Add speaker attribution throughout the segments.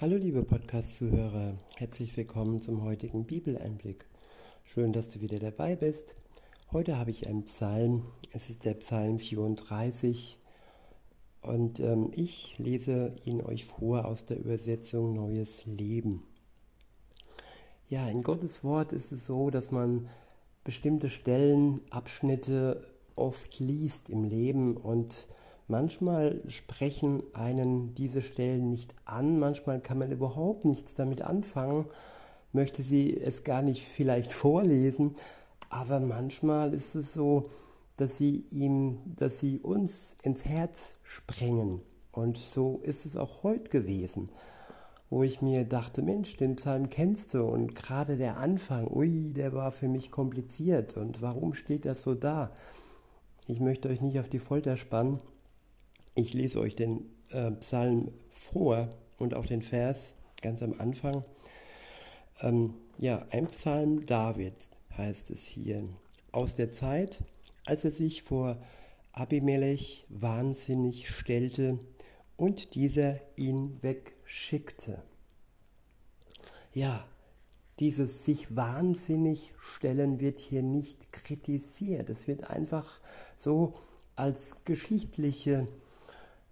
Speaker 1: Hallo liebe Podcast-Zuhörer, herzlich willkommen zum heutigen Bibeleinblick. Schön, dass du wieder dabei bist. Heute habe ich einen Psalm, es ist der Psalm 34 und ähm, ich lese ihn euch vor aus der Übersetzung Neues Leben. Ja, in Gottes Wort ist es so, dass man bestimmte Stellen, Abschnitte oft liest im Leben und Manchmal sprechen einen diese Stellen nicht an, manchmal kann man überhaupt nichts damit anfangen, möchte sie es gar nicht vielleicht vorlesen, aber manchmal ist es so, dass sie ihm, dass sie uns ins Herz sprengen. Und so ist es auch heute gewesen, wo ich mir dachte, Mensch, den Psalm kennst du und gerade der Anfang, ui, der war für mich kompliziert und warum steht das so da? Ich möchte euch nicht auf die Folter spannen. Ich lese euch den äh, Psalm vor und auch den Vers ganz am Anfang. Ähm, ja, ein Psalm Davids heißt es hier. Aus der Zeit, als er sich vor Abimelech wahnsinnig stellte und dieser ihn wegschickte. Ja, dieses sich wahnsinnig stellen wird hier nicht kritisiert. Es wird einfach so als geschichtliche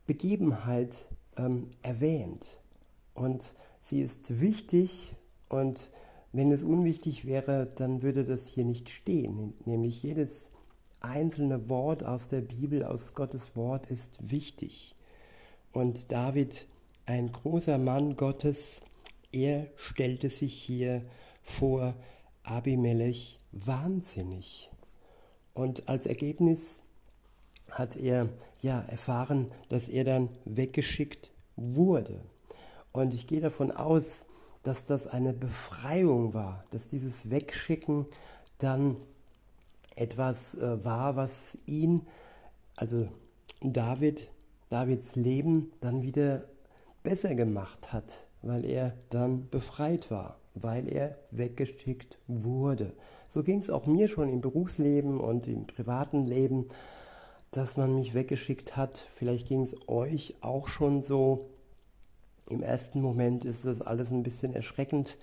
Speaker 1: Begebenheit ähm, erwähnt. Und sie ist wichtig und wenn es unwichtig wäre, dann würde das hier nicht stehen. Nämlich jedes einzelne Wort aus der Bibel, aus Gottes Wort ist wichtig. Und David, ein großer Mann Gottes, er stellte sich hier vor Abimelech wahnsinnig. Und als Ergebnis hat er ja erfahren, dass er dann weggeschickt wurde. Und ich gehe davon aus, dass das eine Befreiung war, dass dieses Wegschicken dann etwas äh, war, was ihn, also David, Davids Leben dann wieder besser gemacht hat, weil er dann befreit war, weil er weggeschickt wurde. So ging es auch mir schon im Berufsleben und im privaten Leben dass man mich weggeschickt hat. Vielleicht ging es euch auch schon so. Im ersten Moment ist das alles ein bisschen erschreckend.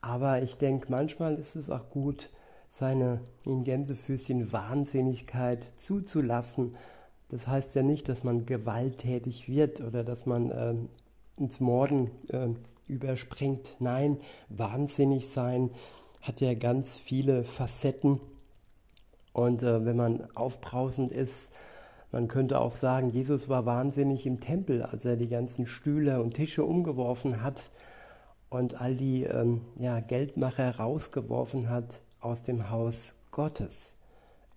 Speaker 1: Aber ich denke, manchmal ist es auch gut, seine in Gänsefüßchen Wahnsinnigkeit zuzulassen. Das heißt ja nicht, dass man gewalttätig wird oder dass man äh, ins Morden äh, überspringt. Nein, wahnsinnig sein hat ja ganz viele Facetten. Und äh, wenn man aufbrausend ist, man könnte auch sagen, Jesus war wahnsinnig im Tempel, als er die ganzen Stühle und Tische umgeworfen hat und all die ähm, ja, Geldmacher rausgeworfen hat aus dem Haus Gottes.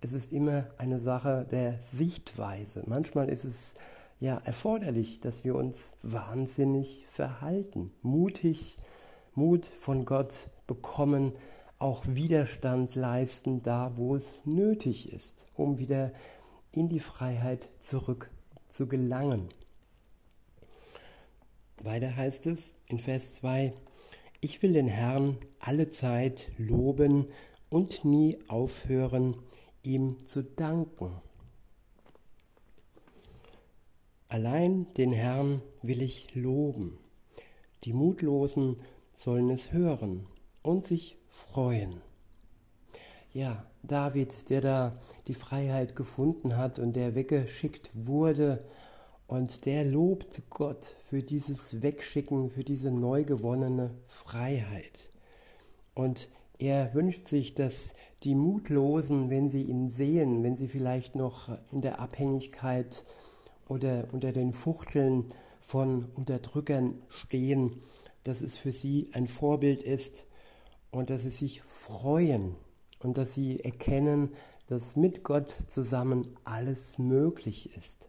Speaker 1: Es ist immer eine Sache der Sichtweise. Manchmal ist es ja erforderlich, dass wir uns wahnsinnig verhalten, mutig, Mut von Gott bekommen, auch Widerstand leisten, da wo es nötig ist, um wieder in die Freiheit zurück zu gelangen. Weiter heißt es in Vers 2, ich will den Herrn alle Zeit loben und nie aufhören, ihm zu danken. Allein den Herrn will ich loben. Die Mutlosen sollen es hören und sich freuen. Ja, David, der da die Freiheit gefunden hat und der weggeschickt wurde und der lobt Gott für dieses Wegschicken, für diese neu gewonnene Freiheit. Und er wünscht sich, dass die Mutlosen, wenn sie ihn sehen, wenn sie vielleicht noch in der Abhängigkeit oder unter den Fuchteln von Unterdrückern stehen, dass es für sie ein Vorbild ist, und dass sie sich freuen und dass sie erkennen, dass mit Gott zusammen alles möglich ist.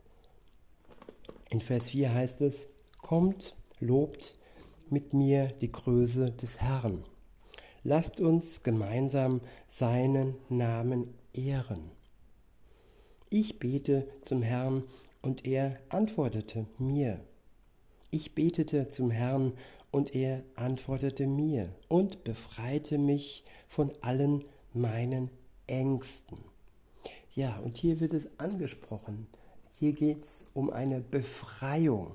Speaker 1: In Vers 4 heißt es, kommt, lobt mit mir die Größe des Herrn. Lasst uns gemeinsam seinen Namen ehren. Ich bete zum Herrn und er antwortete mir. Ich betete zum Herrn und er antwortete mir und befreite mich von allen meinen Ängsten. Ja, und hier wird es angesprochen. Hier geht es um eine Befreiung.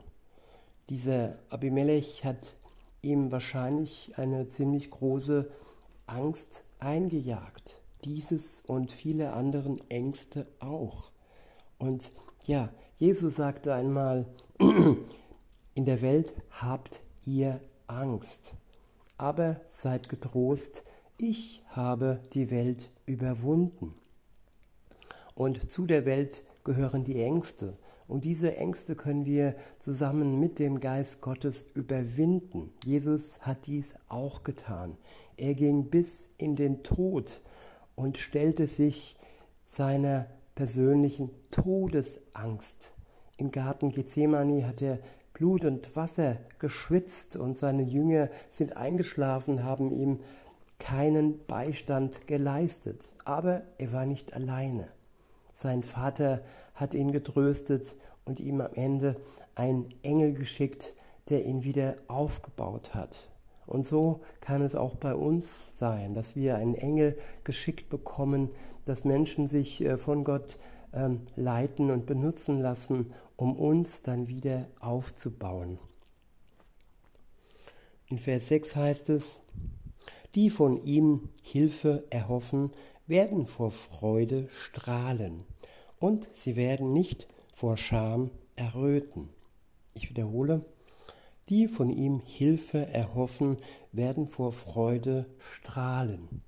Speaker 1: Dieser Abimelech hat ihm wahrscheinlich eine ziemlich große Angst eingejagt. Dieses und viele anderen Ängste auch. Und ja, Jesus sagte einmal, in der Welt habt ihr Angst, aber seid getrost, ich habe die Welt überwunden. Und zu der Welt gehören die Ängste. Und diese Ängste können wir zusammen mit dem Geist Gottes überwinden. Jesus hat dies auch getan. Er ging bis in den Tod und stellte sich seiner persönlichen Todesangst. Im Garten Gethsemane hat er Blut und Wasser geschwitzt und seine Jünger sind eingeschlafen, haben ihm keinen Beistand geleistet. Aber er war nicht alleine. Sein Vater hat ihn getröstet und ihm am Ende einen Engel geschickt, der ihn wieder aufgebaut hat. Und so kann es auch bei uns sein, dass wir einen Engel geschickt bekommen, dass Menschen sich äh, von Gott ähm, leiten und benutzen lassen, um uns dann wieder aufzubauen. In Vers 6 heißt es, die von ihm Hilfe erhoffen, werden vor Freude strahlen und sie werden nicht vor Scham erröten. Ich wiederhole, die von ihm Hilfe erhoffen, werden vor Freude strahlen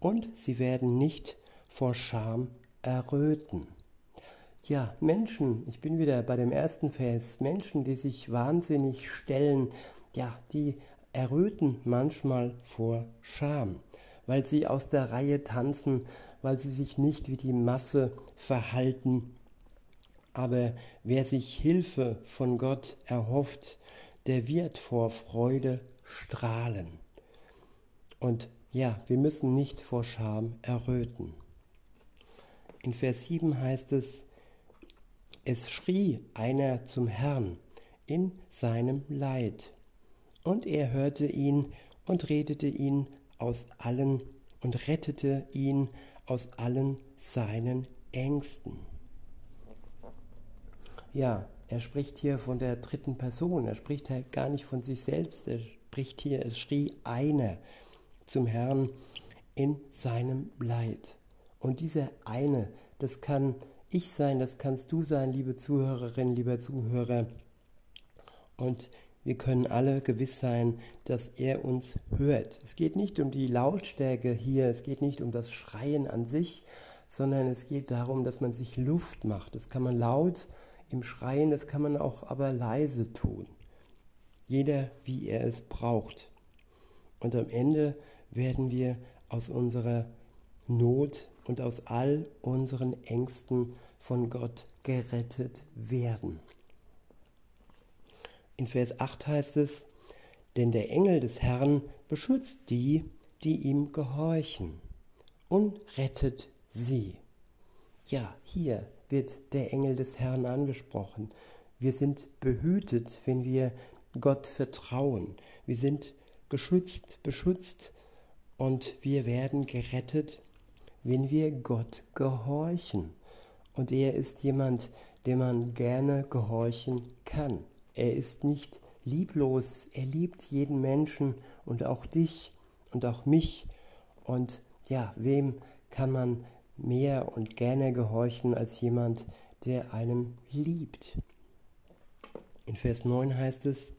Speaker 1: und sie werden nicht vor Scham erröten. Ja, Menschen, ich bin wieder bei dem ersten Vers, Menschen, die sich wahnsinnig stellen, ja, die erröten manchmal vor Scham, weil sie aus der Reihe tanzen, weil sie sich nicht wie die Masse verhalten. Aber wer sich Hilfe von Gott erhofft, der wird vor Freude strahlen. Und ja, wir müssen nicht vor Scham erröten. In Vers 7 heißt es, es schrie einer zum Herrn in seinem Leid, und er hörte ihn und redete ihn aus allen und rettete ihn aus allen seinen Ängsten. Ja, er spricht hier von der dritten Person, er spricht halt gar nicht von sich selbst, er spricht hier, es schrie einer zum Herrn in seinem Leid. Und dieser eine, das kann ich sein, das kannst du sein, liebe Zuhörerin, lieber Zuhörer. Und wir können alle gewiss sein, dass er uns hört. Es geht nicht um die Lautstärke hier, es geht nicht um das Schreien an sich, sondern es geht darum, dass man sich Luft macht. Das kann man laut im Schreien, das kann man auch aber leise tun. Jeder, wie er es braucht. Und am Ende werden wir aus unserer Not und aus all unseren Ängsten von Gott gerettet werden. In Vers 8 heißt es, denn der Engel des Herrn beschützt die, die ihm gehorchen und rettet sie. Ja, hier wird der Engel des Herrn angesprochen. Wir sind behütet, wenn wir Gott vertrauen. Wir sind geschützt, beschützt und wir werden gerettet, wenn wir Gott gehorchen. Und er ist jemand, dem man gerne gehorchen kann. Er ist nicht lieblos, er liebt jeden Menschen und auch dich und auch mich. Und ja, wem kann man mehr und gerne gehorchen als jemand, der einem liebt? In Vers 9 heißt es,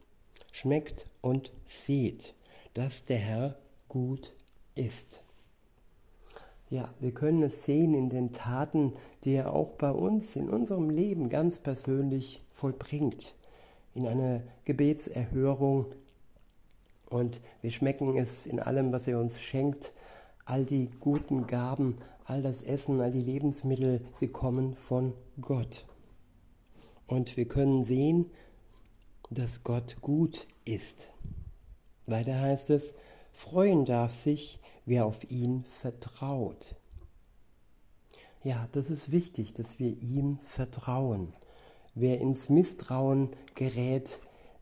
Speaker 1: schmeckt und seht, dass der Herr gut ist. Ja, wir können es sehen in den Taten, die er auch bei uns in unserem Leben ganz persönlich vollbringt. In einer Gebetserhörung. Und wir schmecken es in allem, was er uns schenkt. All die guten Gaben, all das Essen, all die Lebensmittel, sie kommen von Gott. Und wir können sehen, dass Gott gut ist. Weiter heißt es, freuen darf sich, wer auf ihn vertraut. Ja, das ist wichtig, dass wir ihm vertrauen. Wer ins Misstrauen gerät,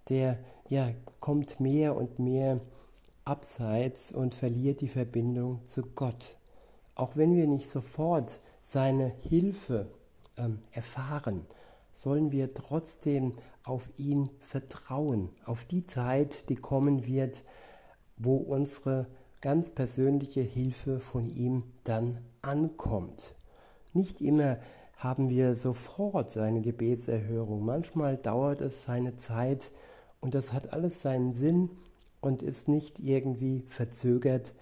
Speaker 1: der ja, kommt mehr und mehr abseits und verliert die Verbindung zu Gott. Auch wenn wir nicht sofort seine Hilfe ähm, erfahren, sollen wir trotzdem auf ihn vertrauen, auf die Zeit, die kommen wird, wo unsere ganz persönliche Hilfe von ihm dann ankommt. Nicht immer haben wir sofort eine Gebetserhörung. Manchmal dauert es seine Zeit und das hat alles seinen Sinn und ist nicht irgendwie verzögert,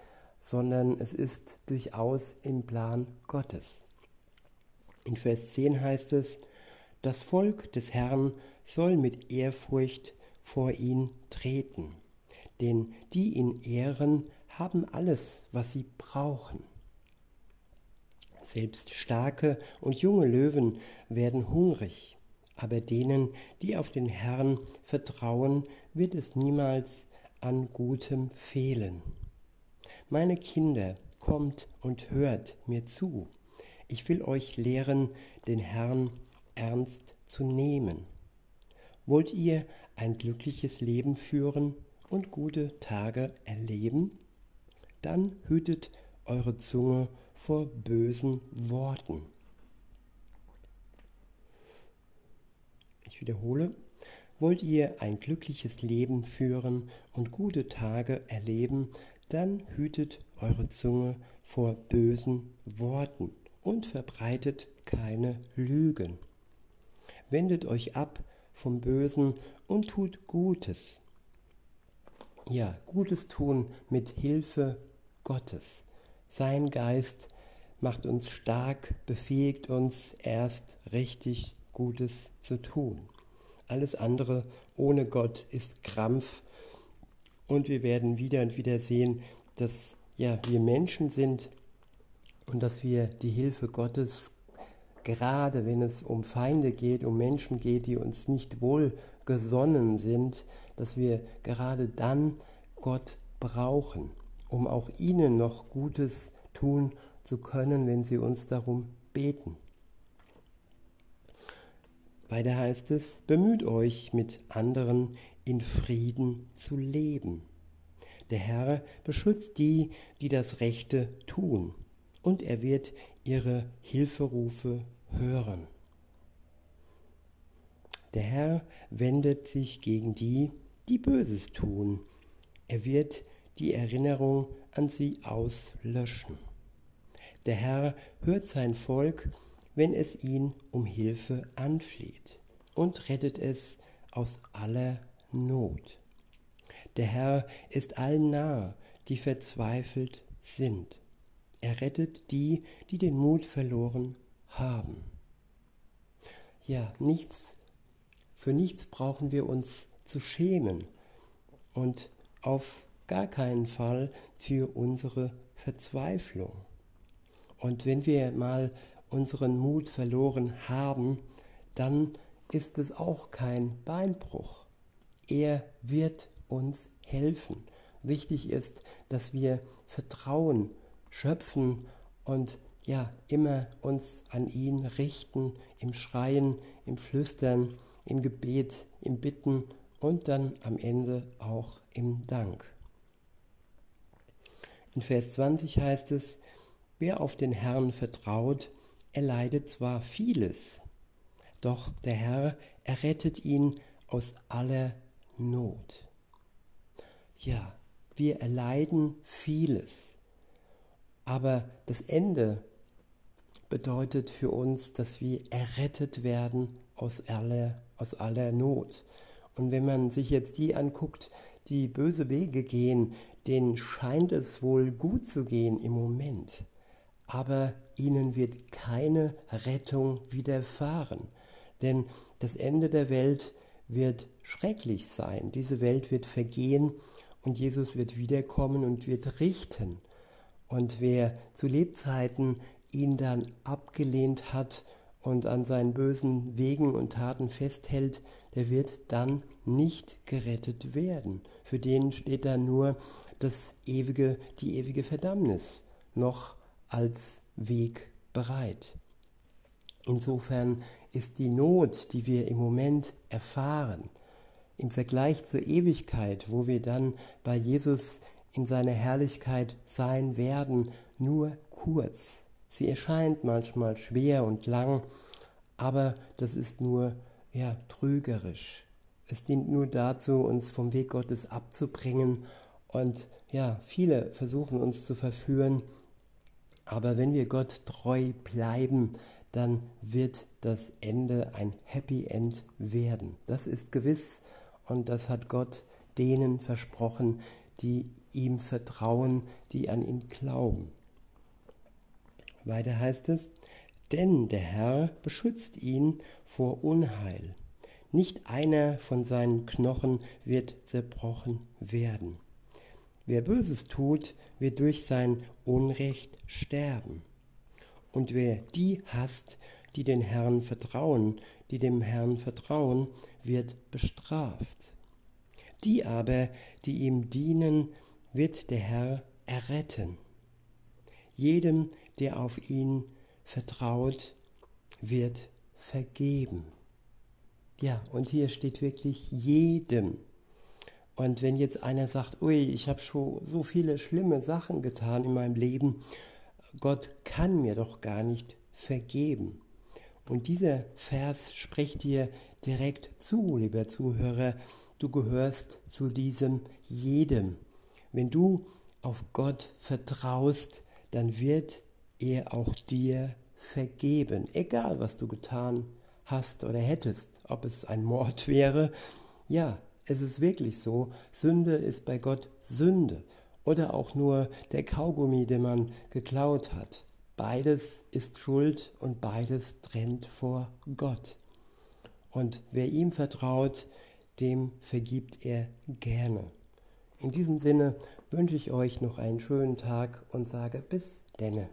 Speaker 1: sondern es ist durchaus im Plan Gottes. In Vers 10 heißt es, das Volk des Herrn soll mit Ehrfurcht vor ihn treten, denn die ihn ehren, haben alles, was sie brauchen. Selbst starke und junge Löwen werden hungrig, aber denen, die auf den Herrn vertrauen, wird es niemals an Gutem fehlen. Meine Kinder, kommt und hört mir zu. Ich will euch lehren, den Herrn ernst zu nehmen. Wollt ihr ein glückliches Leben führen und gute Tage erleben? Dann hütet eure Zunge vor bösen Worten. Ich wiederhole, wollt ihr ein glückliches Leben führen und gute Tage erleben, dann hütet eure Zunge vor bösen Worten und verbreitet keine Lügen. Wendet euch ab vom Bösen und tut Gutes. Ja, Gutes tun mit Hilfe Gottes. Sein Geist macht uns stark, befähigt uns erst richtig Gutes zu tun. Alles andere ohne Gott ist Krampf und wir werden wieder und wieder sehen, dass ja wir Menschen sind und dass wir die Hilfe Gottes gerade wenn es um Feinde geht, um Menschen geht, die uns nicht wohlgesonnen sind, dass wir gerade dann Gott brauchen, um auch ihnen noch Gutes tun zu können, wenn sie uns darum beten. Weiter heißt es, bemüht euch mit anderen in Frieden zu leben. Der Herr beschützt die, die das Rechte tun, und er wird ihre Hilferufe hören. Der Herr wendet sich gegen die, die Böses tun. Er wird die Erinnerung an sie auslöschen. Der Herr hört sein Volk, wenn es ihn um Hilfe anfleht und rettet es aus aller Not. Der Herr ist allen nahe, die verzweifelt sind. Er rettet die, die den Mut verloren haben. Ja, nichts, für nichts brauchen wir uns zu schämen und auf gar keinen Fall für unsere Verzweiflung. Und wenn wir mal unseren Mut verloren haben, dann ist es auch kein Beinbruch. Er wird uns helfen. Wichtig ist, dass wir Vertrauen schöpfen und ja, immer uns an ihn richten, im Schreien, im Flüstern, im Gebet, im Bitten und dann am Ende auch im Dank. In Vers 20 heißt es, wer auf den Herrn vertraut, erleidet zwar vieles, doch der Herr errettet ihn aus aller Not. Ja, wir erleiden vieles, aber das Ende bedeutet für uns, dass wir errettet werden aus aller, aus aller Not. Und wenn man sich jetzt die anguckt, die böse Wege gehen, denen scheint es wohl gut zu gehen im Moment, aber ihnen wird keine Rettung widerfahren, denn das Ende der Welt wird schrecklich sein. Diese Welt wird vergehen und Jesus wird wiederkommen und wird richten. Und wer zu Lebzeiten ihn dann abgelehnt hat und an seinen bösen Wegen und Taten festhält, der wird dann nicht gerettet werden. Für den steht da nur das ewige, die ewige Verdammnis noch als Weg bereit. Insofern ist die Not, die wir im Moment erfahren, im Vergleich zur Ewigkeit, wo wir dann bei Jesus in seiner Herrlichkeit sein werden, nur kurz. Sie erscheint manchmal schwer und lang, aber das ist nur ja trügerisch. Es dient nur dazu, uns vom Weg Gottes abzubringen. Und ja, viele versuchen uns zu verführen. Aber wenn wir Gott treu bleiben, dann wird das Ende ein Happy End werden. Das ist gewiss und das hat Gott denen versprochen, die ihm vertrauen, die an ihn glauben. Weiter heißt es, denn der Herr beschützt ihn vor Unheil. Nicht einer von seinen Knochen wird zerbrochen werden. Wer Böses tut, wird durch sein Unrecht sterben. Und wer die hasst, die den Herrn vertrauen, die dem Herrn vertrauen, wird bestraft. Die aber, die ihm dienen, wird der Herr erretten. Jedem, der auf ihn vertraut, wird vergeben. Ja, und hier steht wirklich jedem. Und wenn jetzt einer sagt, ui, ich habe schon so viele schlimme Sachen getan in meinem Leben Gott kann mir doch gar nicht vergeben. Und dieser Vers spricht dir direkt zu, lieber Zuhörer, du gehörst zu diesem jedem. Wenn du auf Gott vertraust, dann wird er auch dir vergeben, egal was du getan hast oder hättest, ob es ein Mord wäre. Ja, es ist wirklich so, Sünde ist bei Gott Sünde oder auch nur der Kaugummi, den man geklaut hat. Beides ist Schuld und beides trennt vor Gott. Und wer ihm vertraut, dem vergibt er gerne. In diesem Sinne wünsche ich euch noch einen schönen Tag und sage bis denne.